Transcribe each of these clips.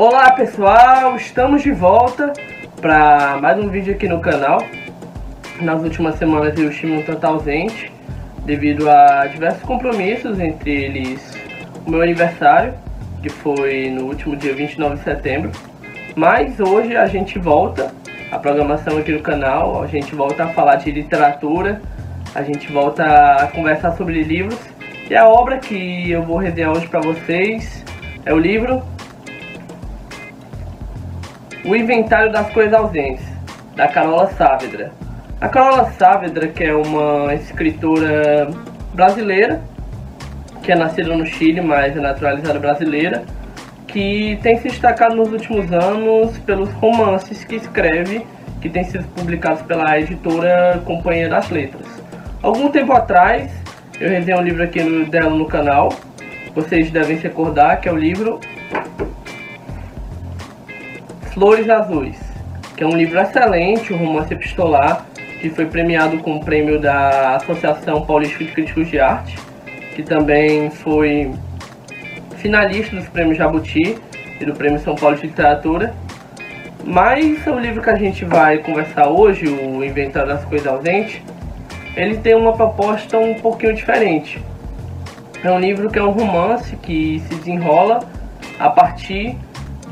Olá pessoal, estamos de volta para mais um vídeo aqui no canal. Nas últimas semanas eu estive um tanto ausente devido a diversos compromissos, entre eles o meu aniversário, que foi no último dia 29 de setembro. Mas hoje a gente volta, a programação aqui no canal, a gente volta a falar de literatura, a gente volta a conversar sobre livros. E a obra que eu vou resenhar hoje para vocês é o livro o Inventário das Coisas Ausentes, da Carola Saavedra. A Carola Saavedra, que é uma escritora brasileira, que é nascida no Chile, mas é naturalizada brasileira, que tem se destacado nos últimos anos pelos romances que escreve, que têm sido publicados pela editora Companhia das Letras. Algum tempo atrás, eu resenhei um livro aqui dela no canal, vocês devem se recordar que é o livro Flores Azuis, que é um livro excelente, um romance epistolar, que foi premiado com o prêmio da Associação Paulista de Críticos de Arte, que também foi finalista dos prêmios Jabuti e do Prêmio São Paulo de Literatura. Mas o livro que a gente vai conversar hoje, o Inventário das Coisas Ausentes, ele tem uma proposta um pouquinho diferente. É um livro que é um romance que se desenrola a partir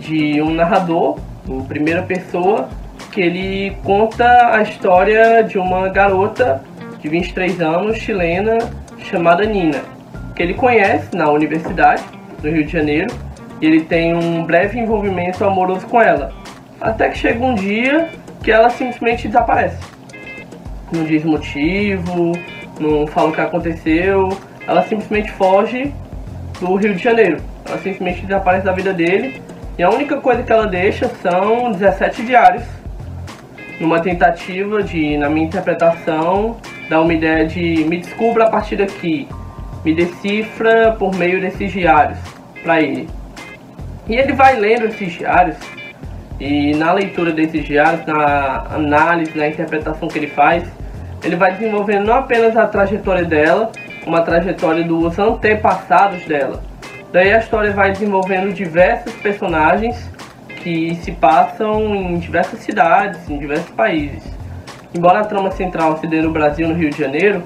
de um narrador em primeira pessoa, que ele conta a história de uma garota de 23 anos, chilena, chamada Nina, que ele conhece na universidade do Rio de Janeiro, e ele tem um breve envolvimento amoroso com ela. Até que chega um dia que ela simplesmente desaparece. Não diz motivo, não fala o que aconteceu, ela simplesmente foge do Rio de Janeiro. Ela simplesmente desaparece da vida dele e a única coisa que ela deixa são 17 diários, numa tentativa de, na minha interpretação, dar uma ideia de me descubra a partir daqui, me decifra por meio desses diários para ele. E ele vai lendo esses diários e na leitura desses diários, na análise, na interpretação que ele faz, ele vai desenvolvendo não apenas a trajetória dela, como a trajetória dos antepassados dela Daí a história vai desenvolvendo diversos personagens que se passam em diversas cidades, em diversos países. Embora a trama central se dê no Brasil, no Rio de Janeiro,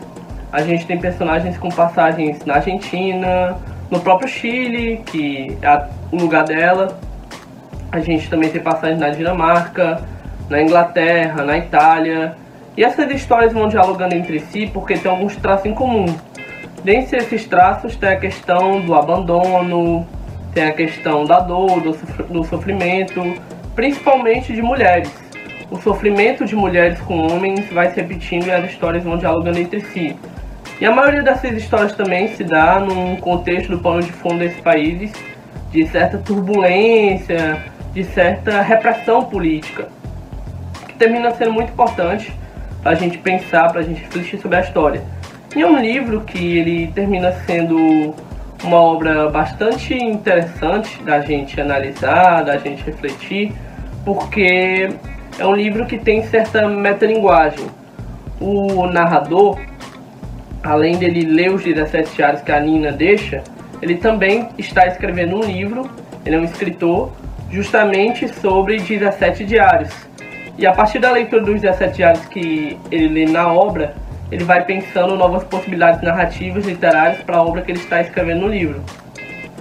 a gente tem personagens com passagens na Argentina, no próprio Chile, que é o lugar dela. A gente também tem passagens na Dinamarca, na Inglaterra, na Itália. E essas histórias vão dialogando entre si porque tem alguns traços em comum. Dentre esses traços tem a questão do abandono, tem a questão da dor, do, sofrimento, principalmente de mulheres. O sofrimento de mulheres com homens vai se repetindo e as histórias vão dialogando entre si. E a maioria dessas histórias também se dá num contexto do pano de fundo desses países de certa turbulência, de certa repressão política, que termina sendo muito importante para a gente pensar, para a gente refletir sobre a história. E é um livro que ele termina sendo uma obra bastante interessante da gente analisar, da gente refletir, porque é um livro que tem certa metalinguagem. O narrador, além dele ler os 17 diários que a Nina deixa, ele também está escrevendo um livro, ele é um escritor, justamente sobre 17 diários. E a partir da leitura dos 17 diários que ele lê na obra, ele vai pensando novas possibilidades narrativas literárias para a obra que ele está escrevendo no livro.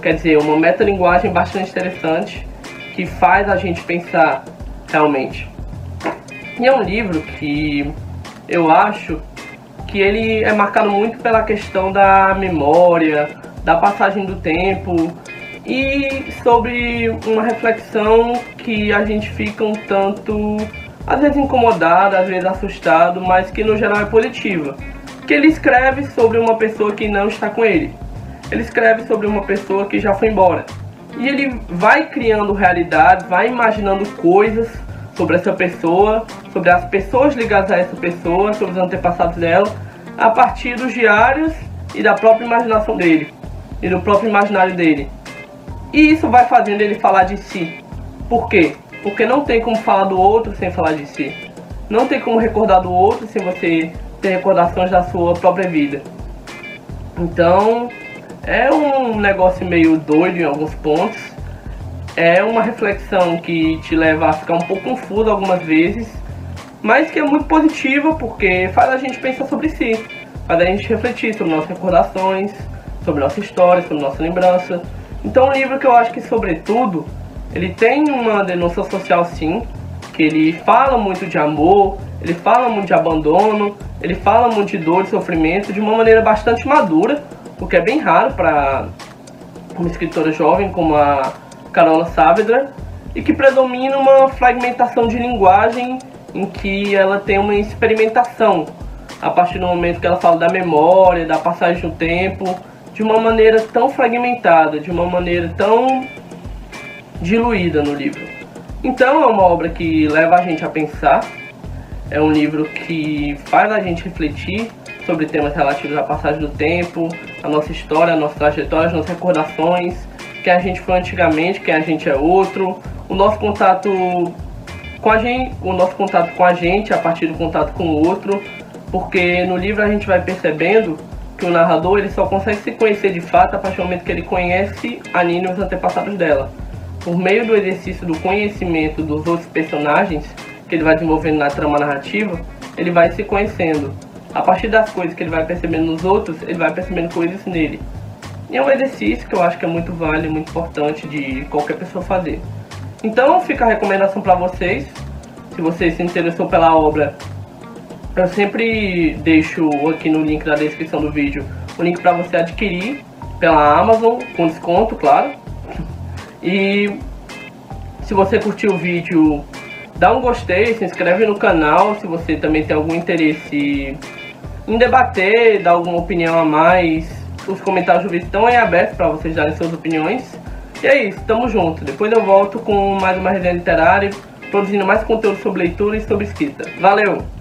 Quer dizer, uma metalinguagem bastante interessante que faz a gente pensar realmente. E é um livro que eu acho que ele é marcado muito pela questão da memória, da passagem do tempo e sobre uma reflexão que a gente fica um tanto às vezes incomodado, às vezes assustado, mas que no geral é positiva. Que ele escreve sobre uma pessoa que não está com ele. Ele escreve sobre uma pessoa que já foi embora. E ele vai criando realidades, vai imaginando coisas sobre essa pessoa, sobre as pessoas ligadas a essa pessoa, sobre os antepassados dela, a partir dos diários e da própria imaginação dele, e do próprio imaginário dele. E isso vai fazendo ele falar de si. Por quê? Porque não tem como falar do outro sem falar de si. Não tem como recordar do outro sem você ter recordações da sua própria vida. Então, é um negócio meio doido em alguns pontos. é uma reflexão que te leva a ficar um pouco confuso algumas vezes, mas que é muito positiva porque faz a gente pensar sobre si, faz a gente refletir sobre nossas recordações, sobre nossa história, sobre nossa lembrança. Então, é um livro que eu acho que, sobretudo, ele tem uma denúncia social sim, que ele fala muito de amor, ele fala muito de abandono, ele fala muito de dor e sofrimento de uma maneira bastante madura, o que é bem raro para uma escritora jovem como a Carola Saavedra, e que predomina uma fragmentação de linguagem em que ela tem uma experimentação. A partir do momento que ela fala da memória, da passagem do tempo, de uma maneira tão fragmentada, de uma maneira tão diluída no livro. Então é uma obra que leva a gente a pensar, é um livro que faz a gente refletir sobre temas relativos à passagem do tempo, a nossa história, a nossa trajetória, as nossas recordações, quem a gente foi antigamente, quem a gente é outro, o nosso contato com a gente, o nosso contato com a gente a partir do contato com o outro, porque no livro a gente vai percebendo que o narrador ele só consegue se conhecer de fato a partir do momento que ele conhece a Nina e os antepassados dela. Por meio do exercício do conhecimento dos outros personagens que ele vai desenvolvendo na trama narrativa, ele vai se conhecendo. A partir das coisas que ele vai percebendo nos outros, ele vai percebendo coisas nele. E é um exercício que eu acho que é muito válido, muito importante de qualquer pessoa fazer. Então fica a recomendação para vocês. Se você se interessou pela obra, eu sempre deixo aqui no link da descrição do vídeo o link para você adquirir pela Amazon, com desconto, claro. E se você curtiu o vídeo, dá um gostei, se inscreve no canal se você também tem algum interesse em debater, dar alguma opinião a mais. Os comentários do vídeo estão em aberto para vocês darem suas opiniões. E é isso, tamo junto. Depois eu volto com mais uma resenha literária, produzindo mais conteúdo sobre leitura e sobre escrita. Valeu!